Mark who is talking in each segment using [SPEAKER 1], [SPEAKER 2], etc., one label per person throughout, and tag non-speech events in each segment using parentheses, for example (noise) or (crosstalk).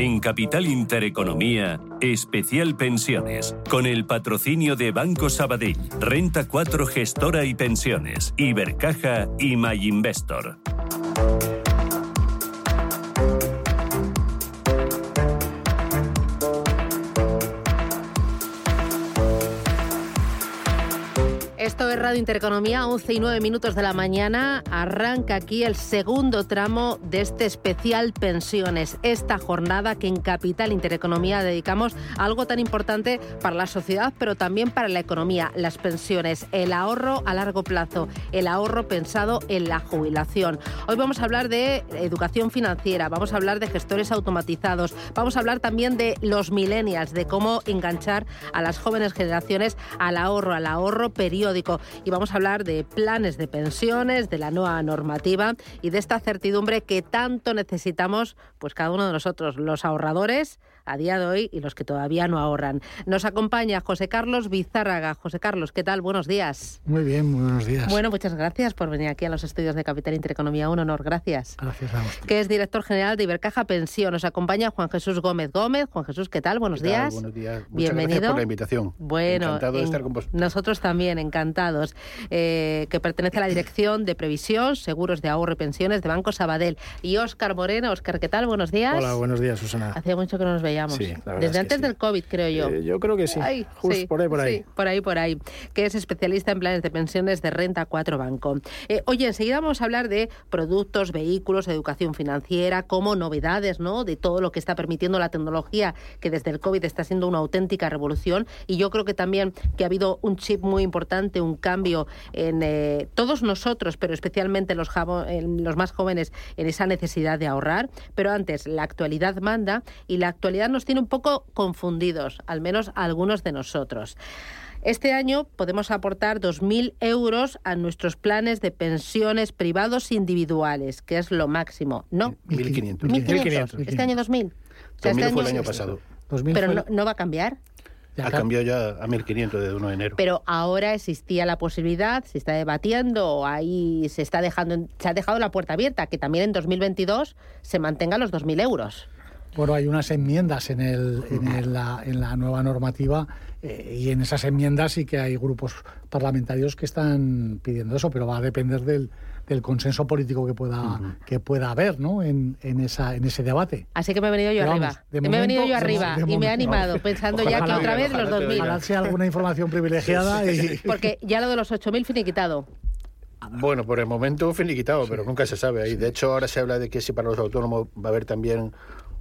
[SPEAKER 1] En Capital Intereconomía, especial pensiones, con el patrocinio de Banco Sabadell, Renta 4 Gestora y Pensiones, Ibercaja y MyInvestor.
[SPEAKER 2] Radio Intereconomía, 11 y 9 minutos de la mañana. Arranca aquí el segundo tramo de este especial pensiones. Esta jornada que en Capital Intereconomía dedicamos a algo tan importante para la sociedad, pero también para la economía, las pensiones, el ahorro a largo plazo, el ahorro pensado en la jubilación. Hoy vamos a hablar de educación financiera, vamos a hablar de gestores automatizados, vamos a hablar también de los millennials, de cómo enganchar a las jóvenes generaciones al ahorro, al ahorro periódico y vamos a hablar de planes de pensiones, de la nueva normativa y de esta certidumbre que tanto necesitamos, pues cada uno de nosotros, los ahorradores a día de hoy y los que todavía no ahorran. Nos acompaña José Carlos Bizárraga. José Carlos, ¿qué tal? Buenos días.
[SPEAKER 3] Muy bien, muy buenos días.
[SPEAKER 2] Bueno, muchas gracias por venir aquí a los estudios de Capital Intereconomía. Un honor, gracias.
[SPEAKER 3] Gracias a usted.
[SPEAKER 2] Que es director general de Ibercaja Pensión. Nos acompaña Juan Jesús Gómez Gómez. Juan Jesús, ¿qué tal? Buenos
[SPEAKER 4] ¿Qué tal?
[SPEAKER 2] días.
[SPEAKER 4] Buenos días. Muchas
[SPEAKER 2] Bienvenido.
[SPEAKER 4] gracias por la invitación.
[SPEAKER 2] Bueno,
[SPEAKER 4] Encantado de estar con vosotros.
[SPEAKER 2] Nosotros también, encantados. Eh, que pertenece a la Dirección de Previsión, Seguros de Ahorro y Pensiones de Banco Sabadell. Y Óscar Moreno. Óscar, ¿qué tal? Buenos días.
[SPEAKER 3] Hola, buenos días, Susana.
[SPEAKER 2] Hacía mucho que no nos veíamos.
[SPEAKER 3] Sí,
[SPEAKER 2] Desde antes
[SPEAKER 3] sí.
[SPEAKER 2] del COVID, creo yo.
[SPEAKER 3] Eh, yo creo que sí.
[SPEAKER 2] Ay, sí,
[SPEAKER 3] por ahí, por ahí.
[SPEAKER 2] por ahí, por ahí. Que es especialista en planes de pensiones de Renta 4 Banco. Eh, oye, enseguida vamos a hablar de productos, vehículos, educación financiera, como novedades, ¿no? De todo lo que está permitiendo la tecnología, que desde el COVID está siendo una auténtica revolución. Y yo creo que también que ha habido un chip muy importante, un cambio en eh, todos nosotros, pero especialmente los, en los más jóvenes, en esa necesidad de ahorrar. Pero antes, la actualidad manda y la actualidad nos tiene un poco confundidos, al menos a algunos de nosotros. Este año podemos aportar 2.000 euros a nuestros planes de pensiones privados individuales, que es lo máximo. No,
[SPEAKER 4] 1.500.
[SPEAKER 2] 1.500. Este año 2.000. O sea,
[SPEAKER 4] 2000
[SPEAKER 2] este
[SPEAKER 4] fue el
[SPEAKER 2] año-
[SPEAKER 4] pasado.
[SPEAKER 3] 2000
[SPEAKER 2] Pero
[SPEAKER 3] fue-
[SPEAKER 2] no, no va a cambiar.
[SPEAKER 3] ya
[SPEAKER 4] Ha
[SPEAKER 3] ca-
[SPEAKER 4] cambiado ya a 1.500 desde 1 de enero.
[SPEAKER 2] Pero ahora existía la posibilidad, se está debatiendo, o ahí se está dejando, se ha dejado la puerta abierta, que también en 2022 se mantengan los 2.000 euros.
[SPEAKER 3] Bueno, hay unas enmiendas en, el, en, el- la, en la nueva normativa eh, y en esas enmiendas sí que hay grupos parlamentarios que están pidiendo eso, pero va a depender del, del consenso político que pueda, que pueda haber ¿no? en, en, esa, en ese debate.
[SPEAKER 2] Así que me he venido yo
[SPEAKER 3] Pero
[SPEAKER 2] arriba.
[SPEAKER 3] vamos,
[SPEAKER 2] me he venido yo arriba y me he animado, pensando ya que otra vez los
[SPEAKER 4] ojalá te
[SPEAKER 2] 2.000.
[SPEAKER 4] diga.
[SPEAKER 3] Ojalá sea alguna información privilegiada y... (laughs)
[SPEAKER 2] Porque ya lo de los 8.000 finiquitado.
[SPEAKER 4] Bueno, por el momento finiquitado, pero nunca se sabe ahí. De hecho, ahora se habla de que si para los autónomos va a haber también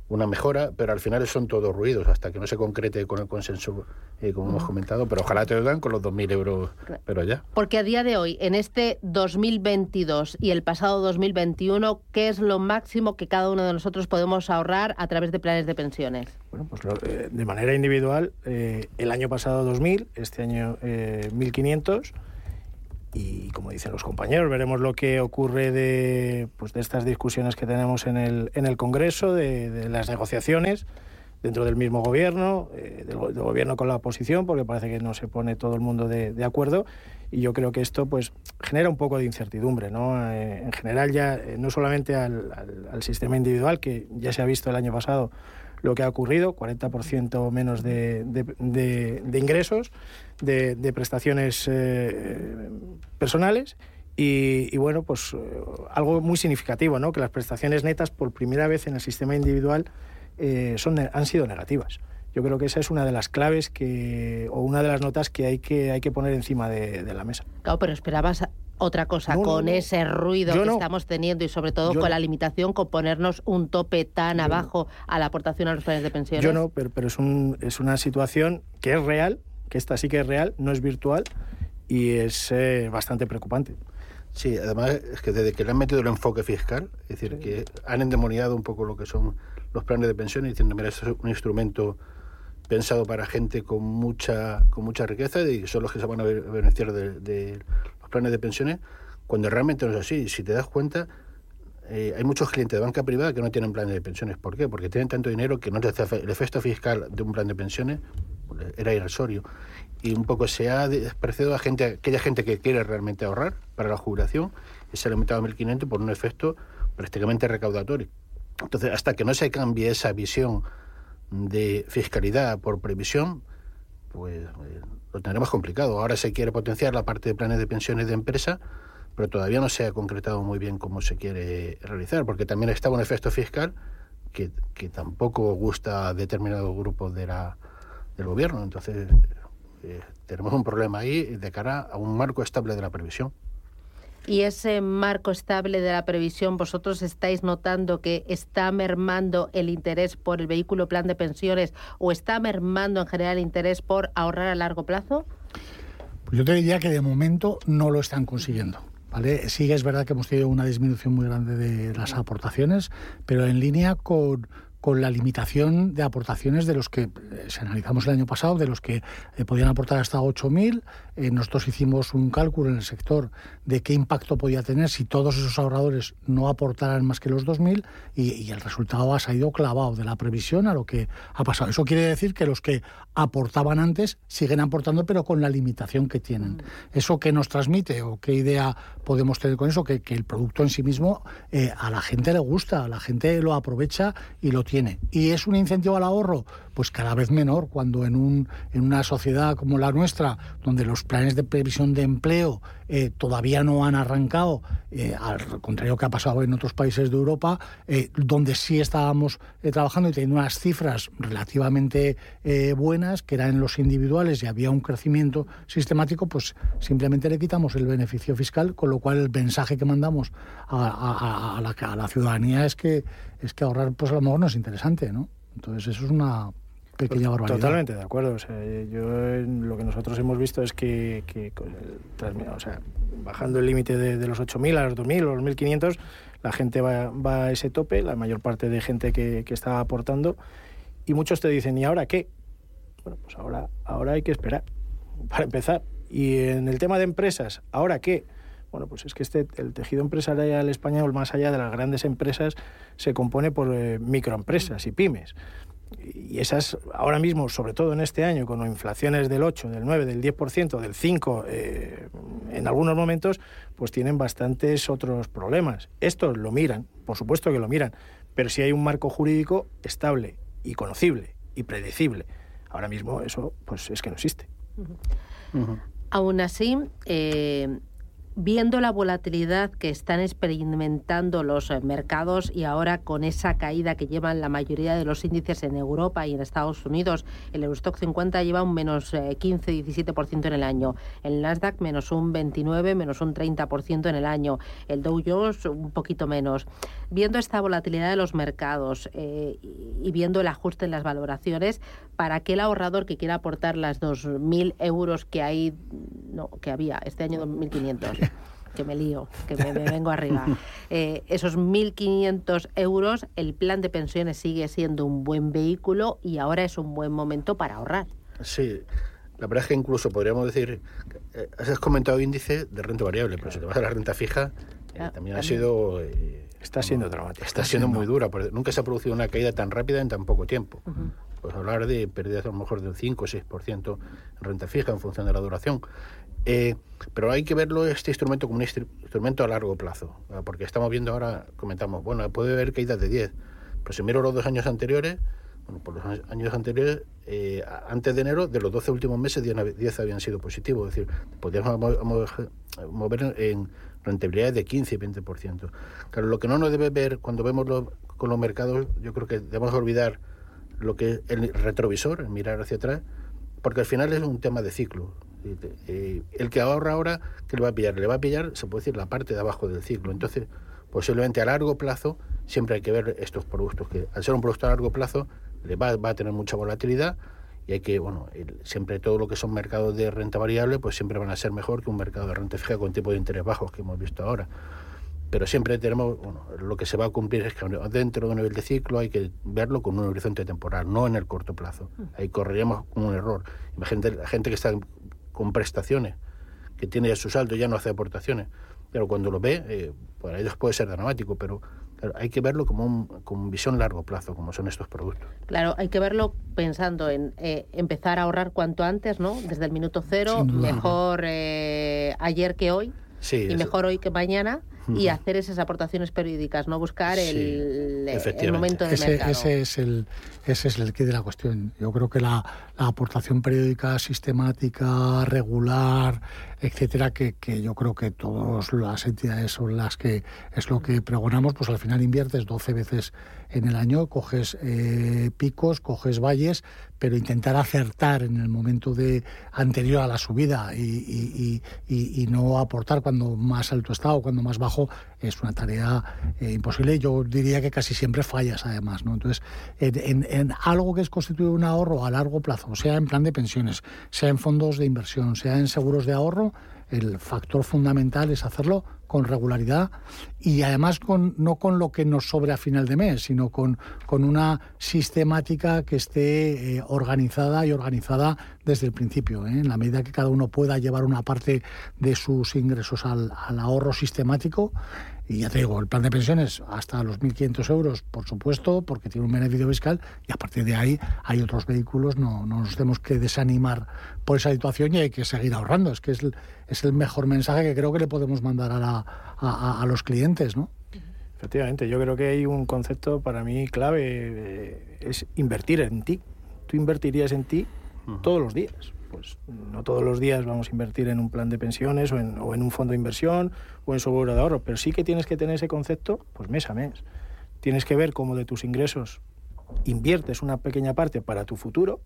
[SPEAKER 4] una mejora, pero al final son todos ruidos, hasta que no se concrete con el consenso, eh, como hemos comentado. Pero ojalá te oigan con los 2.000 euros, pero ya.
[SPEAKER 2] Porque a día de hoy, en este 2022 y el pasado 2021, ¿qué es lo máximo que cada uno de nosotros podemos ahorrar a través de planes de pensiones?
[SPEAKER 5] Bueno, pues lo- eh, de manera individual, eh, el año pasado 2.000, este año eh, 1.500 y como dicen los compañeros, veremos lo que ocurre de, pues, de estas discusiones que tenemos en el, en el Congreso, de, las negociaciones dentro del mismo gobierno, eh, del, go- del gobierno con la oposición, porque parece que no se pone todo el mundo de, acuerdo. Y yo creo que esto pues genera un poco de incertidumbre, ¿no? Eh, en general ya, eh, no solamente al sistema individual, que ya se ha visto el año pasado lo que ha ocurrido, 40% menos de, de- de- ingresos, de, prestaciones eh, personales. Y, bueno, pues eh, algo muy significativo, ¿no? Que las prestaciones netas por primera vez en el sistema individual eh, son, han sido negativas. Yo creo que esa es una de las claves que, o una de las notas que hay que, hay que poner encima de, de la mesa.
[SPEAKER 2] Claro, pero esperabas otra cosa
[SPEAKER 5] No,
[SPEAKER 2] con
[SPEAKER 5] no.
[SPEAKER 2] ese ruido
[SPEAKER 5] Yo
[SPEAKER 2] que
[SPEAKER 5] no.
[SPEAKER 2] estamos teniendo y sobre todo
[SPEAKER 5] Yo
[SPEAKER 2] con
[SPEAKER 5] no.
[SPEAKER 2] la limitación con ponernos un tope tan
[SPEAKER 5] Yo no.
[SPEAKER 2] abajo a la aportación a los planes de pensiones.
[SPEAKER 5] Yo no, pero, pero es, un, es una situación que es real, que esta sí que es real, no es virtual y es eh, bastante preocupante.
[SPEAKER 4] Sí, además es que desde que le han metido el enfoque fiscal, es decir, que han endemoniado un poco lo que son los planes de pensiones, diciendo, mira, esto es un instrumento pensado para gente con mucha con mucha riqueza y son los que se van a beneficiar de, planes de pensiones, cuando realmente no es así. Si te das cuenta, eh, hay muchos clientes de banca privada que no tienen planes de pensiones. ¿Por qué? Porque tienen tanto dinero que no les hace el efecto fiscal de un plan de pensiones pues, era irrisorio. Y un poco se ha despreciado a gente, aquella gente que quiere realmente ahorrar para la jubilación y se ha limitado a 1.500 por un efecto prácticamente recaudatorio. Entonces, hasta que no se cambie esa visión de fiscalidad por previsión, pues eh, lo tendremos complicado. Ahora se quiere potenciar la parte de planes de pensiones de empresa, pero todavía no se ha concretado muy bien cómo se quiere realizar, porque también está un efecto fiscal que, tampoco gusta a determinados grupos de la, del gobierno. Entonces, eh, tenemos un problema ahí de cara a un marco estable de la previsión.
[SPEAKER 2] Y ese marco estable de la previsión, ¿vosotros estáis notando que está mermando el interés por el vehículo plan de pensiones o está mermando en general el interés por ahorrar a largo plazo?
[SPEAKER 3] Pues yo te diría que de momento no lo están consiguiendo. ¿vale? Sí es verdad que hemos tenido una disminución muy grande de las aportaciones, pero en línea con con la limitación de aportaciones de los que, eh, se analizamos el año pasado, de los que eh, podían aportar hasta 8.000. Eh, nosotros hicimos un cálculo en el sector de qué impacto podía tener si todos esos ahorradores no aportaran más que los 2.000 y, y el resultado ha salido clavado de la previsión a lo que ha pasado. Eso quiere decir que los que aportaban antes siguen aportando, pero con la limitación que tienen. Mm. ¿Eso qué nos transmite o qué idea podemos tener con eso? Que, que el producto en sí mismo a la gente le gusta, a la gente lo aprovecha y lo ¿Y es un incentivo al ahorro? Pues cada vez menor, cuando en, un, en una sociedad como la nuestra, donde los planes de previsión de empleo eh, todavía no han arrancado, eh, al contrario que ha pasado en otros países de Europa, eh, donde sí estábamos trabajando y teniendo unas cifras relativamente buenas, que eran los individuales y había un crecimiento sistemático, pues simplemente le quitamos el beneficio fiscal, con lo cual el mensaje que mandamos a, la, a la ciudadanía es que es que ahorrar pues a lo mejor no es interesante, ¿no? Entonces eso es una pequeña barbaridad.
[SPEAKER 5] Totalmente de acuerdo. O sea, yo lo que nosotros hemos visto es que, o sea, bajando el límite de, los 8.000 a los 2.000 o los 1.500, la gente va, va, a ese tope, la mayor parte de gente que, que está aportando, y muchos te dicen, ¿y ahora qué? Bueno, pues ahora, ahora hay que esperar, para empezar. Y en el tema de empresas, ¿ahora qué? Bueno, pues es que este, el tejido empresarial español, más allá de las grandes empresas, se compone por eh, microempresas y pymes. Y esas, ahora mismo, sobre todo en este año, con inflaciones del 8, del 9, del 10%, del 5, eh, en algunos momentos, pues tienen bastantes otros problemas. Estos lo miran, por supuesto que lo miran, pero si hay un marco jurídico estable y conocible y predecible, ahora mismo eso pues es que no existe.
[SPEAKER 2] Aún así, eh, viendo la volatilidad que están experimentando los eh, mercados y ahora con esa caída que llevan la mayoría de los índices en Europa y en Estados Unidos, el Eurostock 50 lleva un menos 15-17% eh, en el año, el Nasdaq menos un 29, menos un 30% en el año, el Dow Jones un poquito menos. Viendo esta volatilidad de los mercados eh, y viendo el ajuste en las valoraciones, para aquel ahorrador que quiera aportar las 2.000 euros que hay, no, que había este año 2.500 (laughs) que me lío, que me, vengo arriba. (laughs) Eh, esos 1.500 euros, el plan de pensiones sigue siendo un buen vehículo y ahora es un buen momento para ahorrar.
[SPEAKER 4] Sí, la verdad es que incluso podríamos decir, eh, has comentado índice de renta variable, pero si te vas a la renta fija, eh, ah, también, ha sido...
[SPEAKER 5] está siendo dramático.
[SPEAKER 4] Está, siendo, muy dura, porque nunca se ha producido una caída tan rápida en tan poco tiempo. Pues hablar de pérdidas a lo mejor de un 5 o 6% en renta fija en función de la duración. Eh, pero hay que verlo este instrumento como un instrumento a largo plazo, porque estamos viendo ahora, comentamos, bueno, puede haber caídas de 10, pero si miro los dos años anteriores, bueno, por los años anteriores, eh, antes de enero, de los 12 últimos meses, 10, habían sido positivos, es decir, podríamos mover en rentabilidades de 15 y 20%. Claro, lo que no nos debe ver cuando vemos con los mercados, yo creo que debemos olvidar lo que es el retrovisor, el mirar hacia atrás, porque al final es un tema de ciclo. Eh, el que ahorra ahora, ¿qué le va a pillar? Le va a pillar, se puede decir, la parte de abajo del ciclo. Entonces, posiblemente a largo plazo, siempre hay que ver estos productos, que al ser un producto a largo plazo, le va, a tener mucha volatilidad y hay que, bueno, siempre todo lo que son mercados de renta variable, pues siempre van a ser mejor que un mercado de renta fija con tipo de interés bajos que hemos visto ahora. Pero siempre tenemos, bueno, lo que se va a cumplir es que dentro de un nivel de ciclo hay que verlo con un horizonte temporal, no en el corto plazo. Mm. Ahí correríamos un error. Imagínate la gente que está con prestaciones, que tiene ya su saldo, ya no hace aportaciones. Pero cuando lo ve, eh, para ellos puede ser dramático, pero hay que verlo como un, con visión largo plazo, como son estos productos.
[SPEAKER 2] Claro, hay que verlo pensando en eh, empezar a ahorrar cuanto antes, ¿no? Desde el minuto cero, mejor eh, ayer que hoy y mejor hoy que mañana y hacer esas aportaciones periódicas, no buscar el, el, momento de
[SPEAKER 3] ese,
[SPEAKER 2] mercado.
[SPEAKER 3] Ese es el ese es el quid de la cuestión. Yo creo que la, la aportación periódica sistemática, regular, etcétera, que, que, yo creo que todas las entidades son las que es lo que pregonamos, pues al final inviertes 12 veces en el año, coges eh, picos, coges valles, pero intentar acertar en el momento de anterior a la subida y, y, y, no aportar cuando más alto está o cuando más bajo es una tarea eh, imposible. Yo diría que casi siempre fallas además, ¿no? Entonces, en, en, algo que es constituir un ahorro a largo plazo, sea en plan de pensiones, sea en fondos de inversión, sea en seguros de ahorro, el factor fundamental es hacerlo con regularidad y además con, no con lo que nos sobre a final de mes, sino con, con una sistemática que esté eh, organizada y organizada desde el principio. ¿eh? En la medida que cada uno pueda llevar una parte de sus ingresos al, al ahorro sistemático, y ya te digo, el plan de pensiones hasta los 1.500 euros, por supuesto, porque tiene un beneficio fiscal, y a partir de ahí hay otros vehículos, no, no nos tenemos que desanimar por esa situación y hay que seguir ahorrando. Es que es el, es el mejor mensaje que creo que le podemos mandar a, la, a, a los clientes, ¿no?
[SPEAKER 5] Efectivamente, yo creo que hay un concepto para mí clave, eh, es invertir en ti. Tú invertirías en ti todos los días pues no todos los días vamos a invertir en un plan de pensiones o en, un fondo de inversión o en seguro de ahorro, pero sí que tienes que tener ese concepto pues mes a mes. Tienes que ver cómo de tus ingresos inviertes una pequeña parte para tu futuro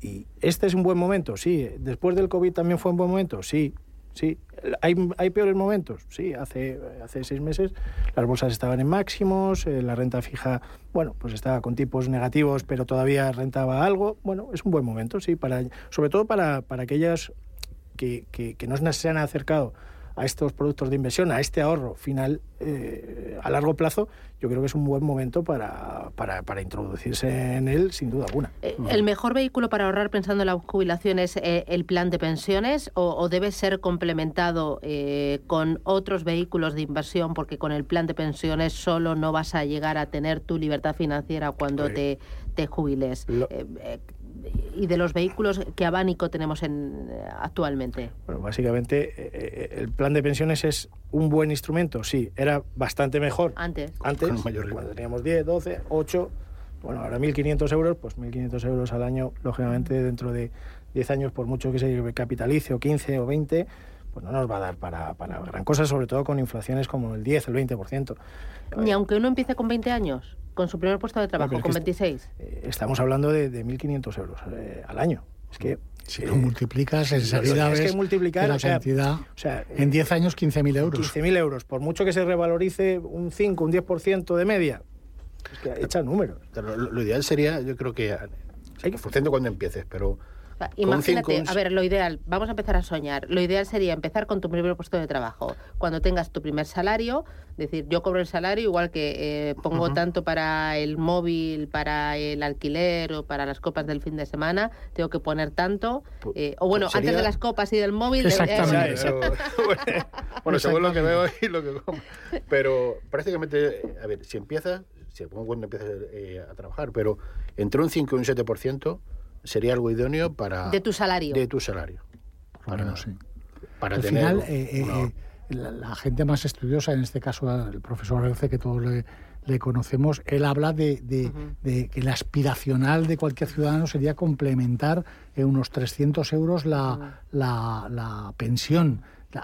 [SPEAKER 5] y este es un buen momento, sí. Después del COVID también fue un buen momento, sí. Sí, ¿Hay, ¿Hay, peores momentos? Sí, hace, hace seis meses las bolsas estaban en máximos, eh, la renta fija, bueno, pues estaba con tipos negativos, pero todavía rentaba algo. Bueno, es un buen momento, sí, para, sobre todo para, para aquellas que, que, que no se han acercado a estos productos de inversión, a este ahorro final eh, a largo plazo, yo creo que es un buen momento para, para, introducirse en él, sin duda alguna.
[SPEAKER 2] Eh, ¿El mejor vehículo para ahorrar pensando en la jubilación es eh, el plan de pensiones o, debe ser complementado con otros vehículos de inversión? Porque con el plan de pensiones solo no vas a llegar a tener tu libertad financiera cuando te, te jubiles y de los vehículos, ¿qué abanico tenemos en, eh, actualmente?
[SPEAKER 5] Bueno, básicamente eh, eh, el plan de pensiones es un buen instrumento, sí, era bastante mejor.
[SPEAKER 2] Antes.
[SPEAKER 5] Antes, cuando teníamos 10, 12, 8, bueno, ahora 1.500 euros, pues 1.500 euros al año, lógicamente dentro de 10 años, por mucho que se capitalice, o 15 o 20, pues no nos va a dar para, para gran cosa, sobre todo con inflaciones como el 10, el 20%.
[SPEAKER 2] Ni aunque uno empiece con 20 años con su primer puesto de trabajo, con 26.
[SPEAKER 5] Eh, estamos hablando de, de 1.500 euros eh, al año. Es que
[SPEAKER 3] si lo multiplicas, enseguida ves que multiplicar, la cantidad. O sea, en 10 años, 15.000 euros.
[SPEAKER 5] 15.000 euros. Por mucho que se revalorice un 5, un 10% de media, es que echa números.
[SPEAKER 4] Lo, lo, ideal sería, yo creo que, hay que cuando empieces, pero
[SPEAKER 2] Imagínate, a ver, lo ideal, vamos a empezar a soñar. Lo ideal sería empezar con tu primer puesto de trabajo. Cuando tengas tu primer salario, decir, yo cobro el salario igual que eh, pongo tanto para el móvil, para el alquiler o para las copas del fin de semana, tengo que poner tanto. Eh, o bueno, antes de las copas y del móvil.
[SPEAKER 3] Exactamente. (laughs)
[SPEAKER 4] bueno, según lo que veo y lo que como. Pero prácticamente, a ver, si empiezas, si pongo cuando empiezas eh, a trabajar, pero entre un 5 y un 7% sería algo idóneo para...
[SPEAKER 2] De tu salario.
[SPEAKER 4] De tu salario.
[SPEAKER 3] Para, sí. para Al final, eh, eh, eh, la, gente más estudiosa, en este caso el profesor Arce, que todos le, conocemos, él habla de, de, que el aspiracional de cualquier ciudadano sería complementar en unos 300 euros la, la, la pensión.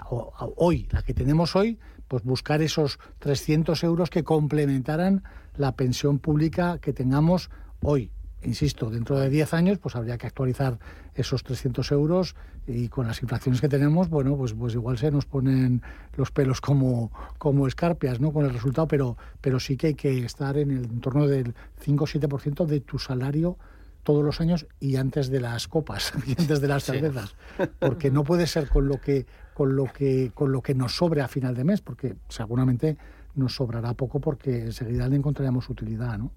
[SPEAKER 3] hoy, la que tenemos hoy, pues buscar esos 300 euros que complementaran la pensión pública que tengamos hoy insisto, dentro de 10 años pues habría que actualizar esos 300 euros y con las inflaciones que tenemos, bueno, pues, pues igual se nos ponen los pelos como, como escarpias, ¿no? Con el resultado, pero, pero sí que hay que estar en el entorno del 5 7% de tu salario todos los años y antes de las copas (laughs) y antes de las cervezas, porque no puede ser con lo que con lo que con lo que nos sobre a final de mes, porque seguramente nos sobrará poco porque enseguida le encontraremos utilidad, ¿no?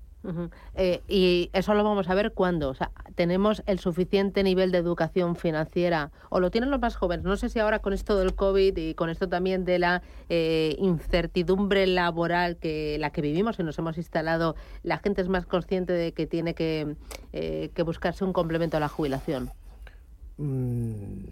[SPEAKER 2] Eh, y eso lo vamos a ver cuando. O sea, tenemos el suficiente nivel de educación financiera, o lo tienen los más jóvenes. No sé si ahora con esto del COVID y con esto también de la eh, incertidumbre laboral que la que vivimos y nos hemos instalado, la gente es más consciente de que tiene que, eh, que buscarse un complemento a la jubilación.
[SPEAKER 5] Mm,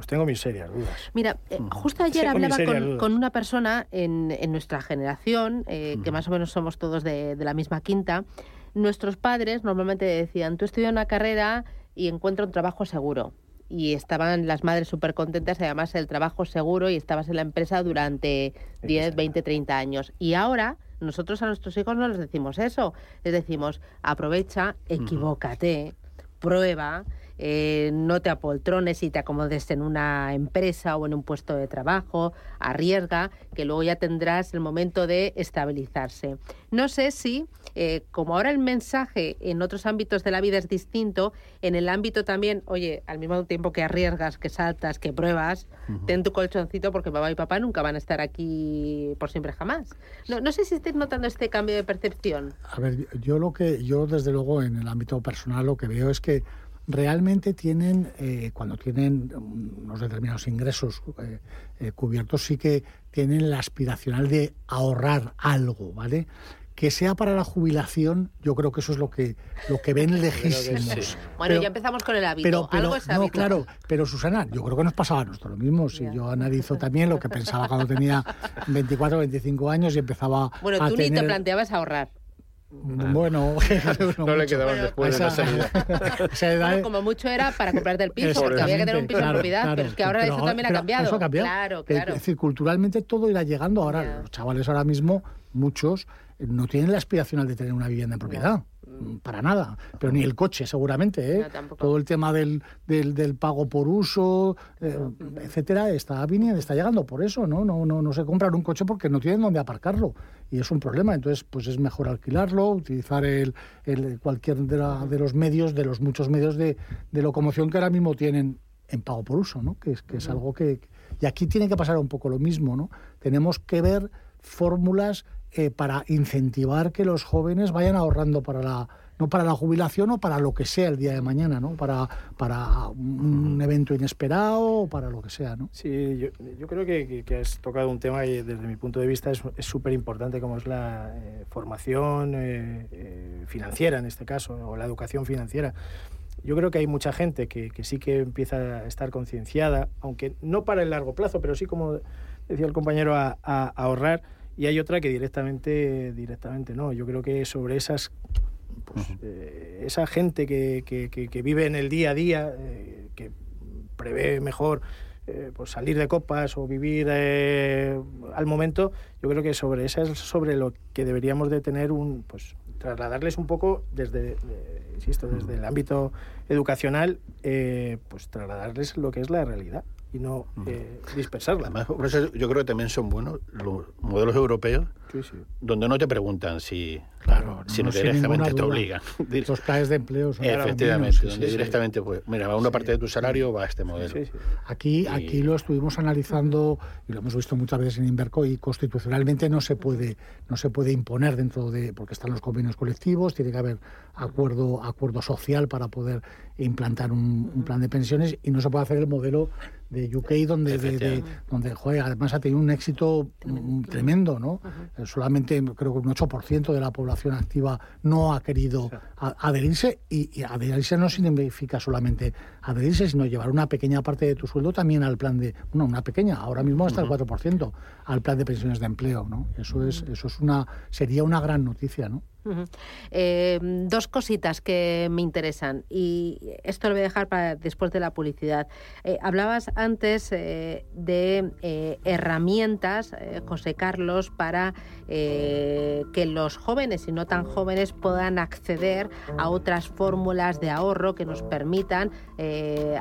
[SPEAKER 5] pues tengo mis serias dudas.
[SPEAKER 2] Mira, eh, justo ayer hablaba con, una persona en, nuestra generación, eh, que más o menos somos todos de, la misma quinta. Nuestros padres normalmente decían, tú estudias una carrera y encuentras un trabajo seguro. Y estaban las madres súper contentas, además el trabajo seguro y estabas en la empresa durante 10, 20, 30 años. Y ahora nosotros a nuestros hijos no les decimos eso. Les decimos, aprovecha, equivócate, prueba eh, no te apoltrones y te acomodes en una empresa o en un puesto de trabajo, arriesga, que luego ya tendrás el momento de estabilizarse. No sé si, eh, como ahora el mensaje en otros ámbitos de la vida es distinto, en el ámbito también, oye, al mismo tiempo que arriesgas, que saltas, que pruebas, ten tu colchoncito porque mamá y papá nunca van a estar aquí por siempre jamás. No, no sé si estáis notando este cambio de percepción.
[SPEAKER 3] A ver, yo lo que, yo desde luego en el ámbito personal lo que veo es que realmente tienen, eh, cuando tienen unos determinados ingresos eh, eh, cubiertos, sí que tienen la aspiracional de ahorrar algo, ¿vale? Que sea para la jubilación, yo creo que eso es lo que lo que ven (laughs) lejísimos.
[SPEAKER 2] Bueno, ya empezamos con el hábito.
[SPEAKER 3] Pero, No, claro, pero Susana, yo creo que nos pasaba a nosotros lo mismo. Si yo analizo también lo que pensaba cuando tenía 24 o 25 años y empezaba
[SPEAKER 2] bueno, tú ni te planteabas ahorrar.
[SPEAKER 3] Bueno, (laughs) (laughs)
[SPEAKER 4] no, le quedaban después de la
[SPEAKER 2] salida. (laughs) como mucho era para comprarte el piso, porque había que tener un piso en propiedad, pero es que ahora eso también ha cambiado. Eso ha cambiado. Claro, claro.
[SPEAKER 3] Es decir, culturalmente todo irá llegando. Ahora, los chavales ahora mismo, muchos, no tienen la aspiración de tener una vivienda en propiedad. Para nada, pero ni el coche seguramente, ¿eh? todo el tema del, del, pago por uso, eh, etcétera, está viniendo, está llegando por eso, ¿no? No, no, no se compran un coche porque no tienen dónde aparcarlo y es un problema, entonces pues es mejor alquilarlo, utilizar el, el cualquier de, de, los medios, de los muchos medios de, de, locomoción que ahora mismo tienen en pago por uso, ¿no? Que es, que es algo que... Y aquí tiene que pasar un poco lo mismo, ¿no? Tenemos que ver fórmulas eh, para incentivar que los jóvenes vayan ahorrando para la no para la jubilación o para lo que sea el día de mañana, ¿no? Para, para un evento inesperado o para lo que sea, ¿no?
[SPEAKER 5] Sí, yo, yo creo que, que, has tocado un tema y desde mi punto de vista es súper importante como es la eh, formación eh, financiera en este caso, o la educación financiera. Yo creo que hay mucha gente que, que sí que empieza a estar concienciada, aunque no para el largo plazo, pero sí, como decía el compañero, a, a ahorrar y hay otra que directamente, directamente no. Yo creo que sobre esas, pues, eh, esa gente que, que, vive en el día a día, eh, que prevé mejor eh, pues salir de copas o vivir al momento, yo creo que sobre esa es sobre lo que deberíamos de tener un, pues trasladarles un poco desde, insisto, desde el ámbito educacional, pues trasladarles lo que es la realidad y no eh, dispersarla.
[SPEAKER 4] Además, por eso yo creo que también son buenos los modelos europeos, donde no te preguntan si, claro, si no, directamente te obligan. (laughs)
[SPEAKER 3] Los planes de empleo son
[SPEAKER 4] Efectivamente, donde directamente, pues, mira, una parte de tu salario va a este modelo.
[SPEAKER 3] Aquí, aquí lo estuvimos analizando y lo hemos visto muchas veces en Inverco y constitucionalmente no se puede, no se puede imponer dentro de, porque están los convenios colectivos, tiene que haber acuerdo, acuerdo social para poder implantar un, un plan de pensiones y no se puede hacer el modelo de UK donde, de, donde además ha tenido un éxito tremendo, ¿no? Solamente creo que un 8% de la población activa no ha querido adherirse y, adherirse no significa solamente adherirse, sino llevar una pequeña parte de tu sueldo también al plan de, bueno, una pequeña, ahora mismo hasta el 4%, al plan de pensiones de empleo, ¿no? Eso es, eso es una, sería una gran noticia, ¿no?
[SPEAKER 2] Eh, dos cositas que me interesan y esto lo voy a dejar para después de la publicidad. Eh, hablabas antes eh, de eh, herramientas, José Carlos, para que los jóvenes y no tan jóvenes puedan acceder a otras fórmulas de ahorro que nos permitan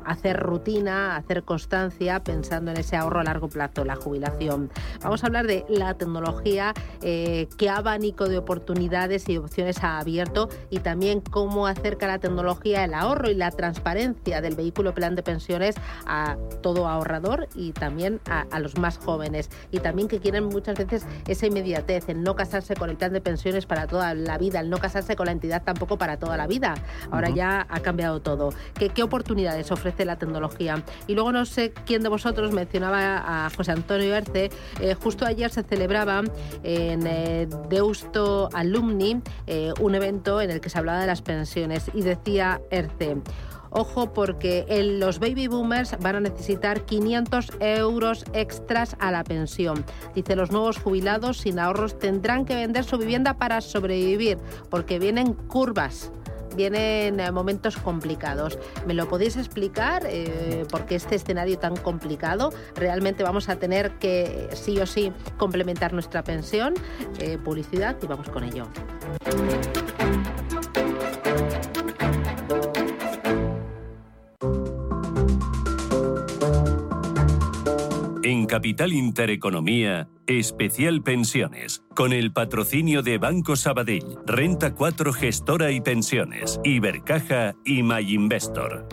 [SPEAKER 2] hacer rutina, hacer constancia, pensando en ese ahorro a largo plazo, la jubilación. Vamos a hablar de la tecnología, qué abanico de oportunidades y opciones ha abierto y también cómo acerca la tecnología el ahorro y la transparencia del vehículo plan de pensiones a todo ahorrador y también a, los más jóvenes. Y también que quieren muchas veces esa inmediatez, el no casarse con el plan de pensiones para toda la vida, el no casarse con la entidad tampoco para toda la vida. Ahora ya ha cambiado todo. ¿Qué, ¿Qué, oportunidades ofrece la tecnología? Y luego no sé quién de vosotros mencionaba a José Antonio Erce. Eh, justo ayer se celebraba en eh, Deusto Alumni eh, un evento en el que se hablaba de las pensiones y decía Erce, Ojo porque los baby boomers van a necesitar 500 euros extras a la pensión. Dice, los nuevos jubilados sin ahorros tendrán que vender su vivienda para sobrevivir porque vienen curvas vienen eh, momentos complicados. ¿Me lo podéis explicar? Eh, porque este escenario tan complicado, realmente vamos a tener que sí o sí complementar nuestra pensión. Eh, publicidad y vamos con ello.
[SPEAKER 1] En Capital Intereconomía, especial pensiones, con el patrocinio de Banco Sabadell, Renta 4 Gestora y Pensiones, Ibercaja y MyInvestor.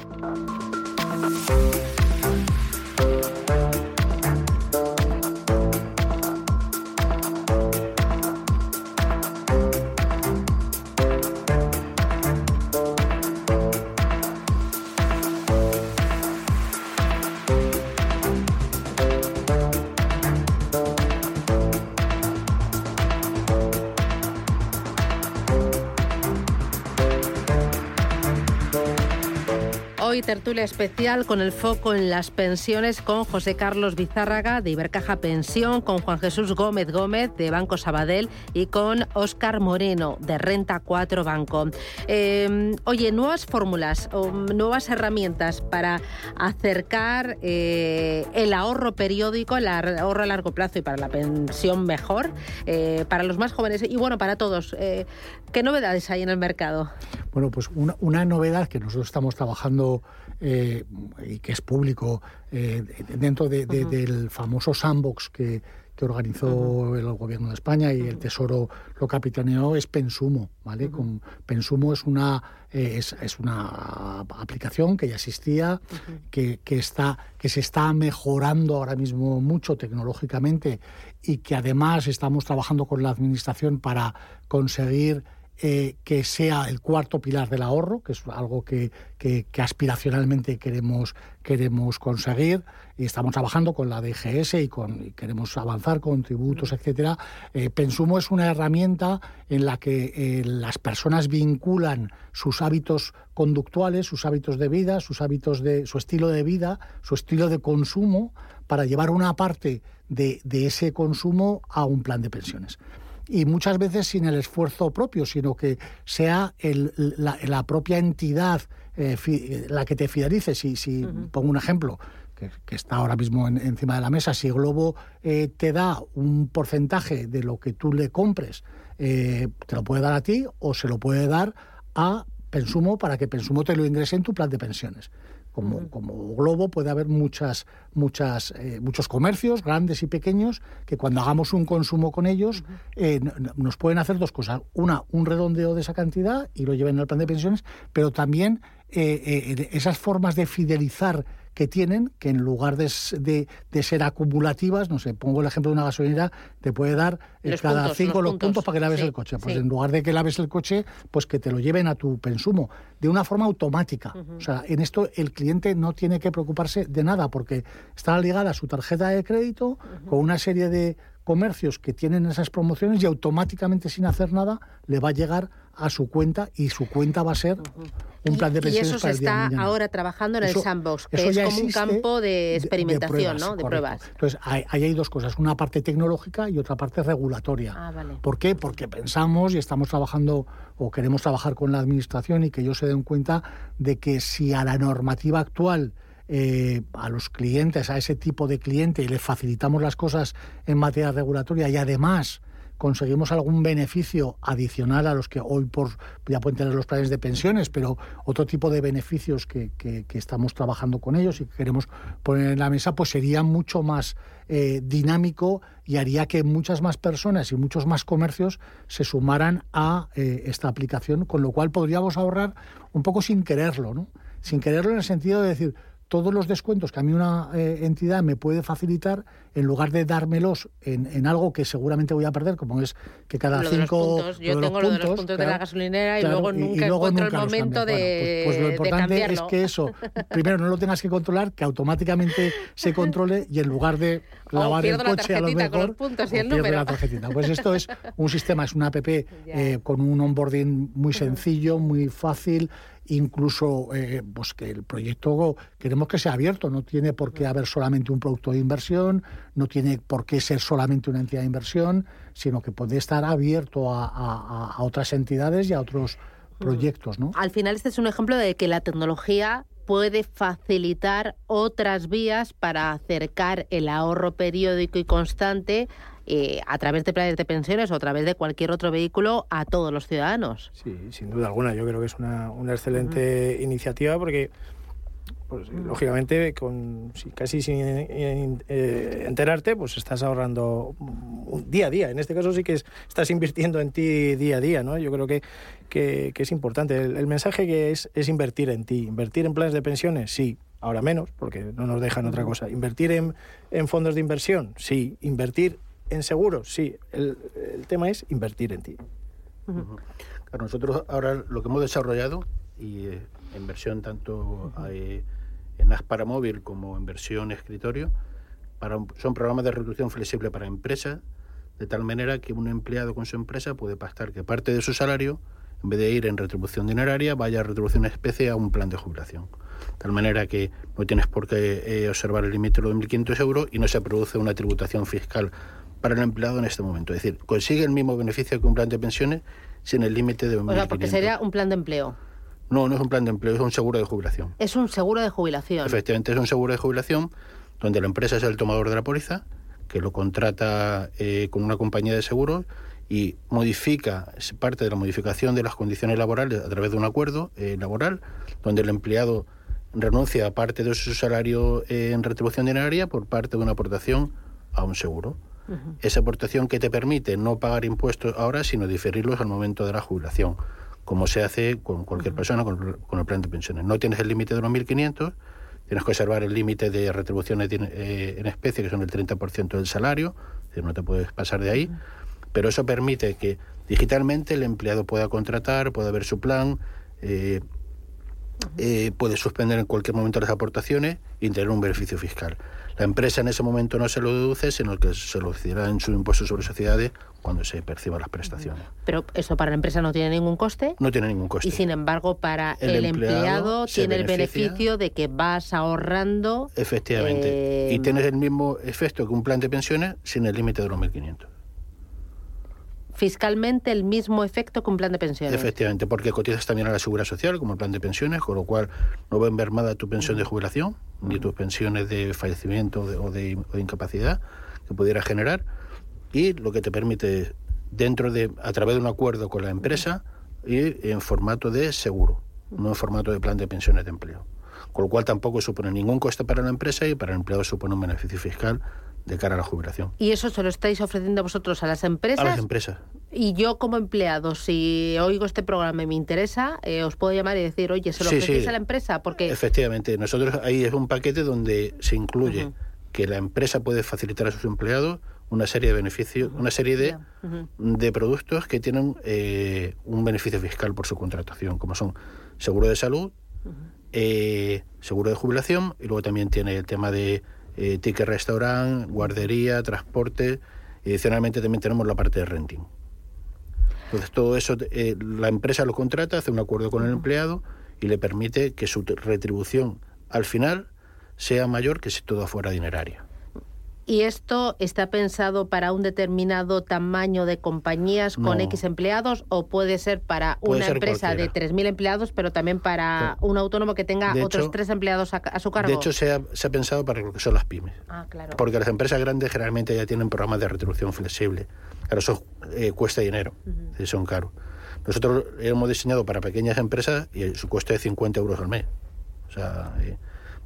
[SPEAKER 2] Tertulia especial con el foco en las pensiones con José Carlos Bizárraga de Ibercaja Pensión, con Juan Jesús Gómez Gómez de Banco Sabadell y con Óscar Moreno de Renta 4 Banco. Em, oye, nuevas fórmulas nuevas herramientas para acercar eh, el ahorro periódico, el ahorro a largo plazo y para la pensión mejor, eh, para los más jóvenes y bueno, para todos. Eh, ¿Qué novedades hay en el mercado?
[SPEAKER 3] Bueno, pues una novedad que nosotros estamos trabajando eh, y que es público eh, dentro del famoso sandbox que, organizó el gobierno de España y el Tesoro lo capitaneó es Pensumo, ¿vale? Con Pensumo es una eh, es, una aplicación que ya existía, que, está que se está mejorando ahora mismo mucho tecnológicamente y que además estamos trabajando con la administración para conseguir eh, que sea el cuarto pilar del ahorro, que es algo que, aspiracionalmente queremos, queremos conseguir. Y estamos trabajando con la DGS y, con, queremos avanzar con tributos, etcétera. Eh, Pensumo es una herramienta en la que eh, las personas vinculan sus hábitos conductuales, sus hábitos de vida, sus hábitos de su estilo de vida, su estilo de consumo para llevar una parte de ese consumo a un plan de pensiones y muchas veces sin el esfuerzo propio, sino que sea la, propia entidad eh, la que te fidelice. Si, si pongo un ejemplo, que, está ahora mismo encima de la mesa, si Globo eh, te da un porcentaje de lo que tú le compres, eh, te lo puede dar a ti o se lo puede dar a Pensumo para que Pensumo te lo ingrese en tu plan de pensiones como, como globo puede haber muchas, muchas, eh, muchos comercios, grandes y pequeños, que cuando hagamos un consumo con ellos eh, nos pueden hacer dos cosas. Una, un redondeo de esa cantidad y lo lleven al plan de pensiones, pero también eh, esas formas de fidelizar que tienen, que en lugar de, de, ser acumulativas, no sé, pongo el ejemplo de una gasolinera, te puede dar eh, cada cinco los puntos, para que laves el coche. Pues en lugar de que laves el coche, pues que te lo lleven a tu pensumo, de una forma automática. O sea, en esto el cliente no tiene que preocuparse de nada, porque está ligada a su tarjeta de crédito con una serie de comercios que tienen esas promociones y automáticamente sin hacer nada le va a llegar a su cuenta y su cuenta va a ser un plan de pensiones
[SPEAKER 2] y eso
[SPEAKER 3] para
[SPEAKER 2] se
[SPEAKER 3] el día
[SPEAKER 2] está
[SPEAKER 3] mañana.
[SPEAKER 2] ahora trabajando en
[SPEAKER 3] Eso-
[SPEAKER 2] el sandbox, que es como un campo de experimentación,
[SPEAKER 3] pruebas,
[SPEAKER 2] ¿no? De
[SPEAKER 3] correcto.
[SPEAKER 2] pruebas.
[SPEAKER 3] Entonces, ahí, hay dos cosas, una parte tecnológica y otra parte regulatoria.
[SPEAKER 2] Ah, vale.
[SPEAKER 3] ¿Por qué? Porque pensamos y estamos trabajando o queremos trabajar con la administración y que ellos se den cuenta de que si a la normativa actual eh, a los clientes, a ese tipo de cliente, y les facilitamos las cosas en materia regulatoria y además conseguimos algún beneficio adicional a los que hoy por ya pueden tener los planes de pensiones, pero otro tipo de beneficios que, que- estamos trabajando con ellos y que queremos poner en la mesa, pues sería mucho más eh, dinámico y haría que muchas más personas y muchos más comercios se sumaran a eh, esta aplicación, con lo cual podríamos ahorrar un poco sin quererlo, ¿no? Sin quererlo en el sentido de decir, todos los descuentos que a mí una eh, entidad me puede facilitar, en lugar de dármelos en, en algo que seguramente voy a perder, como es que cada
[SPEAKER 2] Lo de los
[SPEAKER 3] cinco...
[SPEAKER 2] puntos. Yo
[SPEAKER 3] de
[SPEAKER 2] tengo lo de los puntos de la
[SPEAKER 3] claro,
[SPEAKER 2] gasolinera y
[SPEAKER 3] claro,
[SPEAKER 2] luego nunca
[SPEAKER 3] luego
[SPEAKER 2] encuentro el
[SPEAKER 3] nunca los
[SPEAKER 2] momento de-
[SPEAKER 3] Bueno, pues, pues lo
[SPEAKER 2] de
[SPEAKER 3] importante es que eso, (laughs) primero no lo tengas que controlar, que automáticamente se controle y en lugar de
[SPEAKER 2] O
[SPEAKER 3] lavar el
[SPEAKER 2] pierdo la
[SPEAKER 3] coche a lo
[SPEAKER 2] con
[SPEAKER 3] mejor,
[SPEAKER 2] los puntos y el número.
[SPEAKER 3] la tarjetita. Pues esto es (laughs) un sistema, es una app eh, con un onboarding muy sencillo, muy fácil, incluso eh, pues que el proyecto queremos que sea abierto, no tiene por qué haber solamente un producto de inversión, no tiene por qué ser solamente una entidad de inversión, sino que puede estar abierto a, a- a otras entidades y a otros proyectos, ¿no?
[SPEAKER 2] Al final este es un ejemplo de que la tecnología puede facilitar otras vías para acercar el ahorro periódico y constante eh, a través de planes de pensiones o a través de cualquier otro vehículo a todos los ciudadanos.
[SPEAKER 5] Sí, sin duda alguna. Yo creo que es una, una excelente iniciativa porque, pues, lógicamente, con si- casi sin eh, enterarte, pues estás ahorrando día a día. En este caso sí que es- estás invirtiendo en ti día a día, ¿no? Yo creo que, que, que es importante. El, el mensaje que es, es invertir en ti. Invertir en planes de pensiones, sí. Ahora menos, porque no nos dejan otra cosa. Invertir en, en fondos de inversión, sí. Invertir en seguros, sí. El, el tema es invertir en ti.
[SPEAKER 4] Claro, nosotros ahora lo que hemos desarrollado y eh, en versión tanto eh, en AS para móvil como en versión escritorio, para, un- son programas de reducción flexible para empresas, de tal manera que un empleado con su empresa puede pactar que parte de su salario, en vez de ir en retribución dineraria, vaya a retribución en especie a un plan de jubilación. De tal manera que no tienes por qué eh, observar el límite de los 1.500 euros y no se produce una tributación fiscal para el empleado en este momento. Es decir, consigue el mismo beneficio que un plan de pensiones sin el límite de 1.500.
[SPEAKER 2] O sea, porque sería un plan de empleo.
[SPEAKER 4] No, no es un plan de empleo, es un seguro de jubilación.
[SPEAKER 2] Es un seguro de jubilación.
[SPEAKER 4] Efectivamente, es un seguro de jubilación donde la empresa es el tomador de la póliza, que lo contrata eh, con una compañía de seguros y modifica, parte de la modificación de las condiciones laborales a través de un acuerdo eh, laboral, donde el empleado renuncia a parte de su salario eh, en retribución dineraria por parte de una aportación a un seguro. Esa aportación que te permite no pagar impuestos ahora, sino diferirlos al momento de la jubilación, como se hace con cualquier persona con, el- con el plan de pensiones. No tienes el límite de los 1.500, tienes que observar el límite de retribuciones eh, en especie, que son el 30% del salario, decir, no te puedes pasar de ahí, pero eso permite que digitalmente el empleado pueda contratar, pueda ver su plan, eh, eh, puede suspender en cualquier momento las aportaciones y tener un beneficio fiscal. La empresa en ese momento no se lo deduce, sino que se lo decidirá en su impuesto sobre sociedades cuando se perciban las prestaciones.
[SPEAKER 2] Pero eso para la empresa no tiene ningún coste.
[SPEAKER 4] No tiene ningún coste.
[SPEAKER 2] Y sin embargo, para
[SPEAKER 4] El
[SPEAKER 2] el,
[SPEAKER 4] empleado
[SPEAKER 2] tiene el beneficio de que vas ahorrando.
[SPEAKER 4] Efectivamente.
[SPEAKER 2] eh,
[SPEAKER 4] Y tienes el mismo efecto que un plan de pensiones sin el límite de los 1.500.
[SPEAKER 2] fiscalmente el mismo efecto que un plan de pensiones.
[SPEAKER 4] Efectivamente, porque cotizas también a la seguridad social como el plan de pensiones, con lo cual no va mermada tu pensión de jubilación, ni tus pensiones de fallecimiento o de, o de- o de incapacidad que pudiera generar, y lo que te permite, dentro de, a través de un acuerdo con la empresa, ir en formato de seguro, no en formato de plan de pensiones de empleo. Con lo cual tampoco supone ningún coste para la empresa y para el empleado supone un beneficio fiscal de cara a la jubilación.
[SPEAKER 2] Y eso se lo estáis ofreciendo vosotros a las empresas.
[SPEAKER 4] A las empresas.
[SPEAKER 2] Y yo como empleado, si oigo este programa y me interesa, eh, os puedo llamar y decir, oye, se lo
[SPEAKER 4] Sí,
[SPEAKER 2] ofrecéis
[SPEAKER 4] sí.
[SPEAKER 2] a la empresa, porque
[SPEAKER 4] Efectivamente, nosotros ahí es un paquete donde se incluye que la empresa puede facilitar a sus empleados una serie de beneficios, una serie de, de productos que tienen eh, un beneficio fiscal por su contratación, como son seguro de salud, eh, seguro de jubilación y luego también tiene el tema de eh, ticket restaurant, guardería, transporte Y adicionalmente también tenemos la parte de renting. Entonces todo eso, eh, la empresa lo contrata, hace un acuerdo con el empleado y le permite que su retribución al final sea mayor que si todo fuera dineraria.
[SPEAKER 2] ¿Y esto está pensado para un determinado tamaño de compañías con X empleados o puede ser para una empresa de 3.000 empleados, pero también para un autónomo que tenga otros tres empleados a, su cargo?
[SPEAKER 4] De hecho, se ha, se ha, pensado para lo que son las pymes.
[SPEAKER 2] Ah, claro.
[SPEAKER 4] Porque las empresas grandes generalmente ya tienen programas de retribución flexible. Claro, eso eh, cuesta dinero, son caros. Nosotros hemos diseñado para pequeñas empresas y su coste es 50 euros al mes. O sea, eh,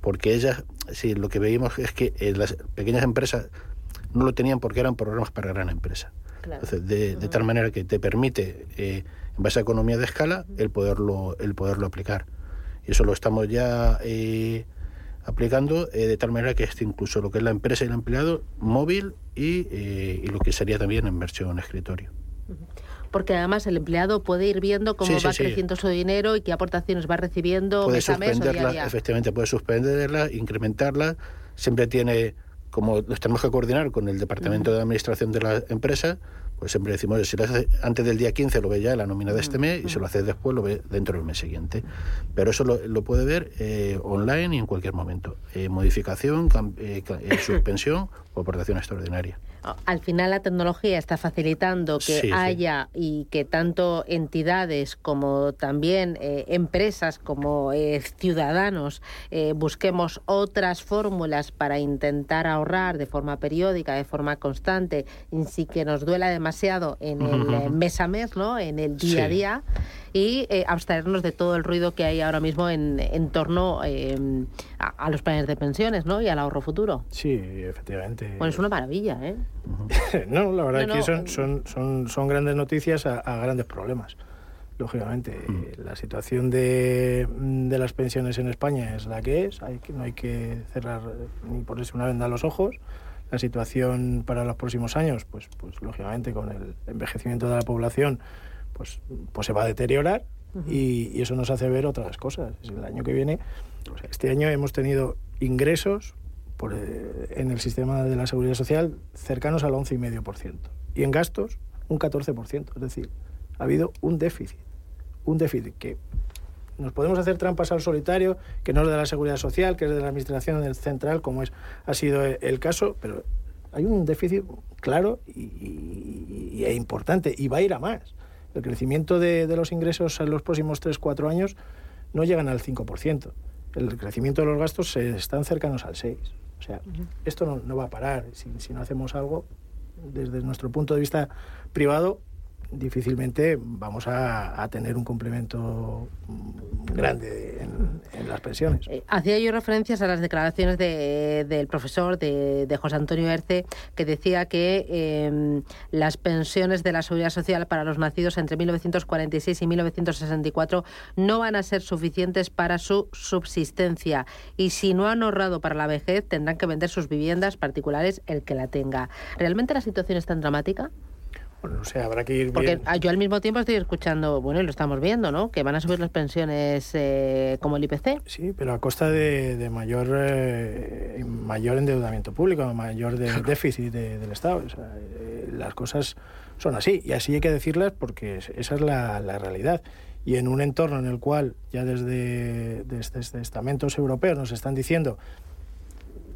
[SPEAKER 4] porque ellas, sí, lo que veíamos es que eh, las pequeñas empresas no lo tenían porque eran programas para gran empresa. Entonces, de, tal manera que te permite, en base a economía de escala, el poderlo, el poderlo aplicar. Y eso lo estamos ya aplicando de tal manera que esté incluso lo que es la empresa y el empleado móvil y, y lo que sería también en versión escritorio
[SPEAKER 2] porque además el empleado puede ir viendo cómo va creciendo su dinero y qué aportaciones va recibiendo
[SPEAKER 4] puede suspenderla, Efectivamente, puede suspenderla, incrementarla. Siempre tiene, como los tenemos que coordinar con el Departamento de Administración de la empresa, pues siempre decimos, si lo hace antes del día 15 lo ve ya la nómina de este mes y si lo hace después lo ve dentro del mes siguiente. Pero eso lo, puede ver eh, online y en cualquier momento. Eh, modificación, eh, (laughs) suspensión o aportación extraordinaria
[SPEAKER 2] al final la tecnología está facilitando que haya y que tanto entidades como también eh, empresas como eh, ciudadanos eh, busquemos otras fórmulas para intentar ahorrar de forma periódica, de forma constante, sin que nos duela demasiado en el mes a mes, ¿no? en el día a día y abstraernos de todo el ruido que hay ahora mismo en, en torno a, los planes de pensiones ¿no? y al ahorro futuro.
[SPEAKER 5] Sí, efectivamente.
[SPEAKER 2] Bueno, es una maravilla, ¿eh? (laughs)
[SPEAKER 5] no, la verdad es que son, son, son, son, grandes noticias a, grandes problemas. Lógicamente, mm. la situación de, de, las pensiones en España es la que es, hay que, no hay que cerrar ni ponerse una venda a los ojos. La situación para los próximos años, pues, pues lógicamente con el envejecimiento de la población, pues, pues se va a deteriorar y, y, eso nos hace ver otras cosas. El año que viene, este año hemos tenido ingresos eh, en el sistema de la seguridad social cercanos al 11,5%. Y en gastos, un 14%. Es decir, ha habido un déficit. Un déficit que nos podemos hacer trampas al solitario, que no es de la seguridad social, que es de la administración central, como es, ha sido el caso, pero hay un déficit claro y, e importante, y va a ir a más. El crecimiento de, los ingresos en los próximos 3-4 años no llegan al 5%. El crecimiento de los gastos están cercanos al 6%. O sea, esto no, no, va a parar. Si, si no hacemos algo, desde nuestro punto de vista privado, difícilmente vamos a, tener un complemento grande en, las pensiones.
[SPEAKER 2] Eh, hacía yo referencias a las declaraciones del profesor, de, José Antonio Erce, que decía que em, las pensiones de la seguridad social para los nacidos entre 1946 y 1964 no van a ser suficientes para su subsistencia y si no han ahorrado para la vejez tendrán que vender sus viviendas particulares el que la tenga. ¿Realmente la situación es tan dramática?
[SPEAKER 5] Bueno, no sé, habrá que ir
[SPEAKER 2] Porque yo al mismo tiempo estoy escuchando, bueno, y lo estamos viendo, ¿no? Que van a subir las pensiones eh, como el IPC.
[SPEAKER 5] Sí, pero a costa de, mayor eh, mayor endeudamiento público, mayor déficit del Estado. Eh, las cosas son así, y así hay que decirlas porque esa es la, realidad. Y en un entorno en el cual ya desde, desde estamentos europeos nos están diciendo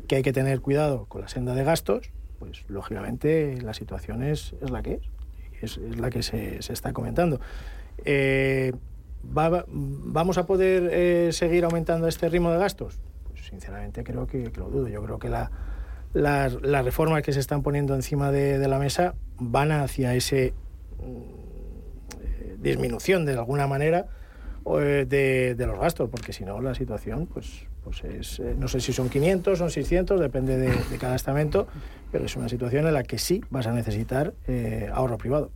[SPEAKER 5] que hay que tener cuidado con la senda de gastos, pues lógicamente la situación es, es la que es es, la que se, se, está comentando. Eh, ¿Vamos a poder eh, seguir aumentando este ritmo de gastos? Pues sinceramente creo que, lo dudo. Yo creo que la, las, reformas que se están poniendo encima de, la mesa van hacia ese mm, disminución de alguna manera de, de, los gastos, porque si no la situación pues, pues es, eh, no sé si son 500, son 600, depende de, cada estamento, pero es una situación en la que sí vas a necesitar eh, ahorro privado.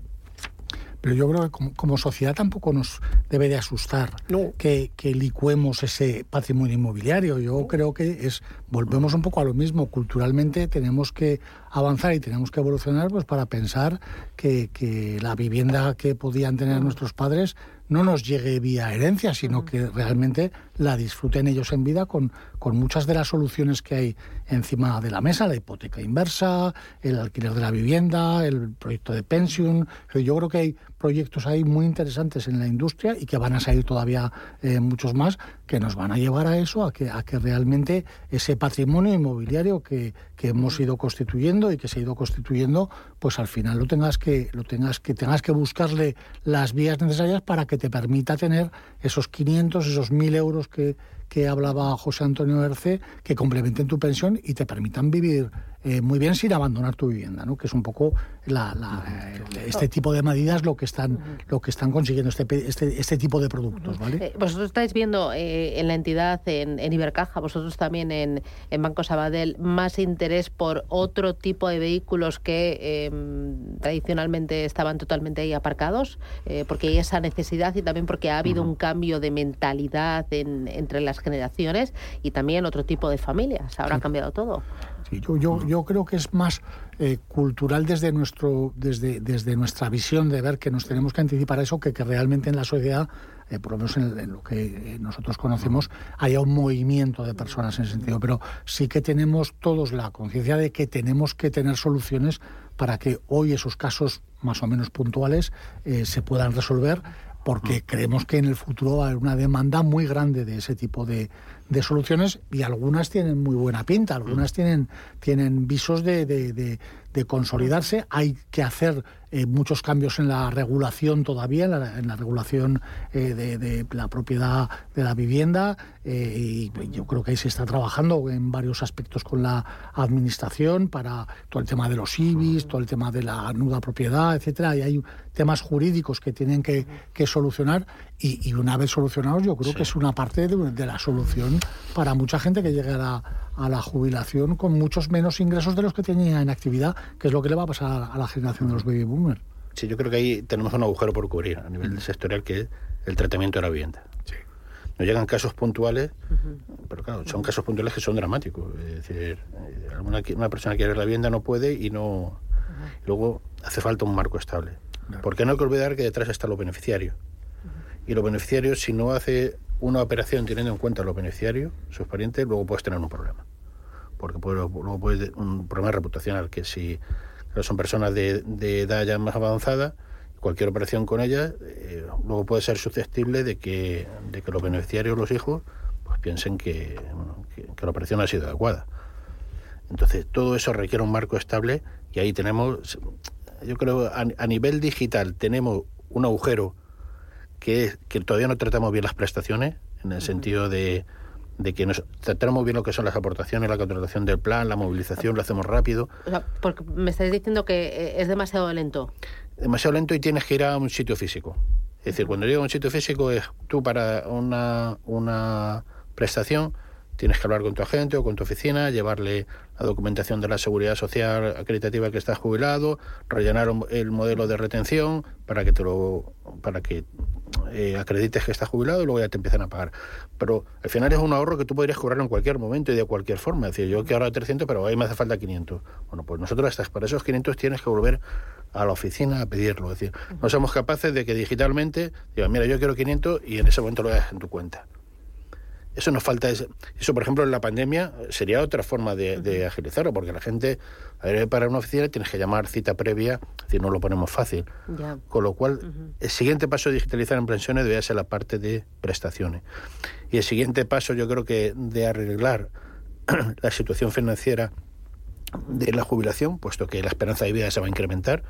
[SPEAKER 3] Pero yo creo que como, sociedad tampoco nos debe de asustar que, que, licuemos ese patrimonio inmobiliario. Yo creo que es volvemos un poco a lo mismo. Culturalmente tenemos que avanzar y tenemos que evolucionar pues para pensar que, que la vivienda que podían tener nuestros padres no nos llegue vía herencia, sino que realmente la disfruten ellos en vida con, con muchas de las soluciones que hay encima de la mesa, la hipoteca inversa, el alquiler de la vivienda, el proyecto de pensión. Yo creo que hay proyectos ahí muy interesantes en la industria y que van a salir todavía eh, muchos más que nos van a llevar a eso, a que, a que realmente ese patrimonio inmobiliario que, que hemos ido constituyendo y que se ha ido constituyendo, pues al final lo tengas que, lo tengas que, tengas que buscarle las vías necesarias para que te permita tener esos 500, esos 1000 euros que, hablaba José Antonio Erce, que complementen tu pensión y te permitan vivir eh, muy bien sin abandonar tu vivienda, ¿no? que es un poco la, este tipo de medidas lo que están lo que están consiguiendo este, este, este tipo de productos. ¿vale?
[SPEAKER 2] Eh, vosotros estáis viendo eh, en la entidad, en, Ibercaja, vosotros también en, en, Banco Sabadell, más interés por otro tipo de vehículos que em, tradicionalmente estaban totalmente ahí aparcados, porque hay esa necesidad y también porque ha habido un cambio de mentalidad entre las generaciones y también otro tipo de familias. Ahora ha cambiado todo
[SPEAKER 3] yo, yo, yo creo que es más eh, cultural desde, nuestro, desde, desde nuestra visión de ver que nos tenemos que anticipar a eso que, que realmente en la sociedad, eh, por lo menos en, lo que eh, nosotros conocemos, haya un movimiento de personas en ese sentido. Pero sí que tenemos todos la conciencia de que tenemos que tener soluciones para que hoy esos casos más o menos puntuales se puedan resolver porque creemos que en el futuro va a haber una demanda muy grande de ese tipo de, de soluciones y algunas tienen muy buena pinta, algunas tienen, tienen visos de, de, de, consolidarse. Hay que hacer eh, muchos cambios en la regulación todavía, en la, en la regulación eh, de, la propiedad de la vivienda eh, y yo creo que ahí se está trabajando en varios aspectos con la administración para todo el tema de los IBIs, todo el tema de la nuda propiedad, etcétera. Y hay temas jurídicos que tienen que, que solucionar y, una vez solucionados yo creo que es una parte de, la solución para mucha gente que llegue a la, a la, jubilación con muchos menos ingresos de los que tenía en actividad, que es lo que le va a pasar a la generación de los baby boomers.
[SPEAKER 4] Sí, yo creo que ahí tenemos un agujero por cubrir a nivel sectorial que es el tratamiento de la vivienda. Sí. Nos llegan casos puntuales, pero claro, son casos puntuales que son dramáticos. Es decir, eh, alguna, una persona que quiere la vivienda no puede y no... Luego hace falta un marco estable. Porque no hay que olvidar que detrás están los beneficiarios y los beneficiarios, si no hace una operación teniendo en cuenta los beneficiarios, sus parientes, luego puedes tener un problema. Porque luego puede un problema reputacional, que si son personas de, edad ya más avanzada, cualquier operación con ellas, eh, luego puede ser susceptible de que, de que los beneficiarios, los hijos, pues piensen que, que, la operación ha sido adecuada. Entonces, todo eso requiere un marco estable y ahí tenemos, yo creo, a, a nivel digital tenemos un agujero que, que todavía no tratamos bien las prestaciones, en el sentido de, de que nos tratamos bien lo que son las aportaciones, la contratación del plan, la movilización, lo hacemos rápido.
[SPEAKER 2] porque me estáis diciendo que eh, es demasiado lento.
[SPEAKER 4] Demasiado lento y tienes que ir a un sitio físico. Es decir, cuando digo un sitio físico es tú para una, una prestación tienes que hablar con tu agente o con tu oficina, llevarle la documentación de la seguridad social acreditativa que estás jubilado, rellenar el modelo de retención para que te lo para que eh, acredites que estás jubilado y luego ya te empiezan a pagar. Pero al final es un ahorro que tú podrías cobrar en cualquier momento y de cualquier forma. Es decir, yo quiero ahora 300, pero ahí me hace falta 500. Bueno, pues nosotros estás para esos 500 tienes que volver a la oficina a pedirlo. Es decir, no somos capaces de que digitalmente digan, mira, yo quiero 500 y en ese momento lo dejas en tu cuenta. Eso nos falta. Eso, por ejemplo, en la pandemia sería otra forma de, agilizarlo, porque la gente, a ver, para una oficina tienes que llamar cita previa, decir, no lo ponemos fácil. Con lo cual, el siguiente paso de digitalizar en pensiones debería ser la parte de prestaciones. Y el siguiente paso, yo creo que de arreglar (clears throat) la situación financiera de la jubilación, puesto que la esperanza de vida se va a incrementar,